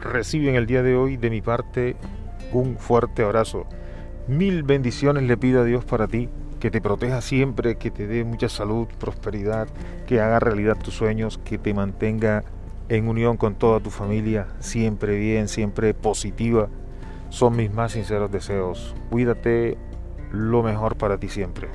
reciben el día de hoy de mi parte un fuerte abrazo. Mil bendiciones le pido a Dios para ti, que te proteja siempre, que te dé mucha salud, prosperidad, que haga realidad tus sueños, que te mantenga en unión con toda tu familia, siempre bien, siempre positiva. Son mis más sinceros deseos. Cuídate lo mejor para ti siempre.